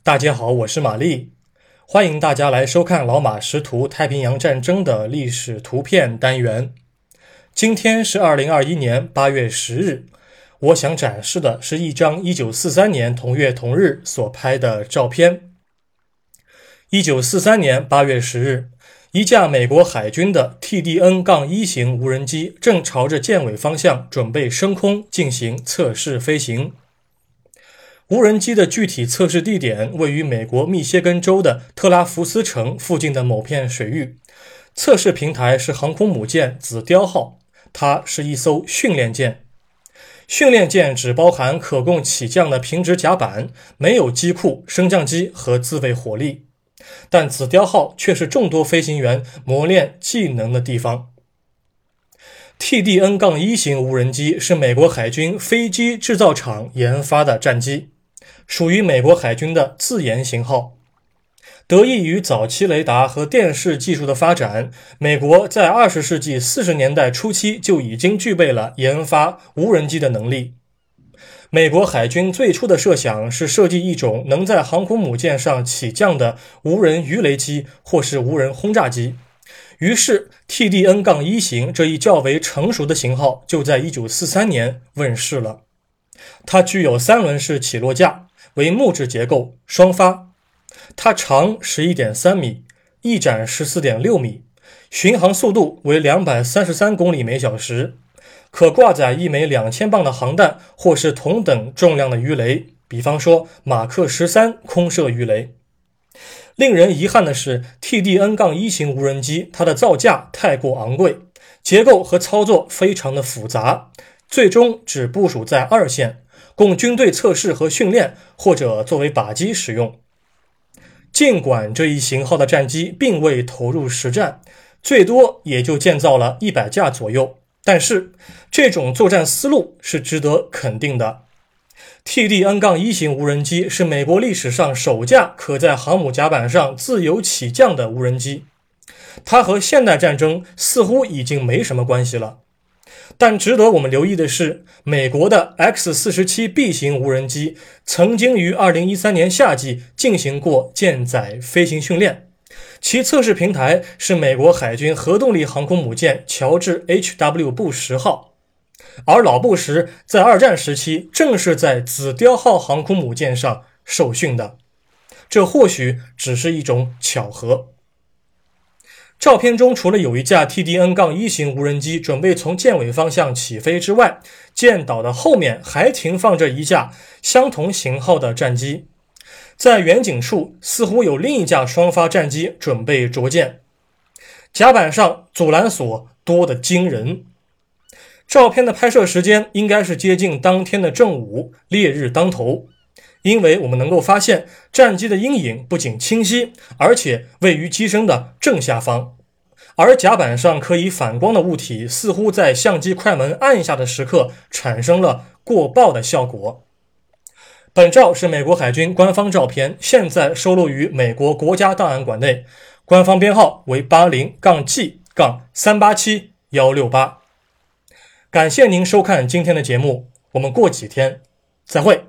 大家好，我是玛丽，欢迎大家来收看老马识图太平洋战争的历史图片单元。今天是二零二一年八月十日，我想展示的是一张一九四三年同月同日所拍的照片。一九四三年八月十日。一架美国海军的 TDN-1 型无人机正朝着舰尾方向准备升空进行测试飞行。无人机的具体测试地点位于美国密歇根州的特拉福斯城附近的某片水域。测试平台是航空母舰“紫雕号”，它是一艘训练舰。训练舰只包含可供起降的平直甲板，没有机库、升降机和自卫火力。但紫雕号却是众多飞行员磨练技能的地方。TDN-1 型无人机是美国海军飞机制造厂研发的战机，属于美国海军的自研型号。得益于早期雷达和电视技术的发展，美国在二十世纪四十年代初期就已经具备了研发无人机的能力。美国海军最初的设想是设计一种能在航空母舰上起降的无人鱼雷机或是无人轰炸机。于是，TDN-1 型这一较为成熟的型号就在1943年问世了。它具有三轮式起落架，为木质结构，双发。它长11.3米，翼展14.6米，巡航速度为233公里每小时。可挂载一枚两千磅的航弹，或是同等重量的鱼雷，比方说马克十三空射鱼雷。令人遗憾的是，TDN-1 型无人机它的造价太过昂贵，结构和操作非常的复杂，最终只部署在二线，供军队测试和训练，或者作为靶机使用。尽管这一型号的战机并未投入实战，最多也就建造了一百架左右。但是，这种作战思路是值得肯定的。TDN-1 型无人机是美国历史上首架可在航母甲板上自由起降的无人机，它和现代战争似乎已经没什么关系了。但值得我们留意的是，美国的 X-47B 型无人机曾经于2013年夏季进行过舰载飞行训练。其测试平台是美国海军核动力航空母舰乔治 H.W. 布什号，而老布什在二战时期正是在紫雕号航空母舰上受训的。这或许只是一种巧合。照片中除了有一架 TDN-1 型无人机准备从舰尾方向起飞之外，舰岛的后面还停放着一架相同型号的战机。在远景处，似乎有另一架双发战机准备着舰。甲板上阻拦索多得惊人。照片的拍摄时间应该是接近当天的正午，烈日当头。因为我们能够发现，战机的阴影不仅清晰，而且位于机身的正下方。而甲板上可以反光的物体，似乎在相机快门按下的时刻产生了过曝的效果。本照是美国海军官方照片，现在收录于美国国家档案馆内，官方编号为八零杠 G 杠三八七幺六八。感谢您收看今天的节目，我们过几天再会。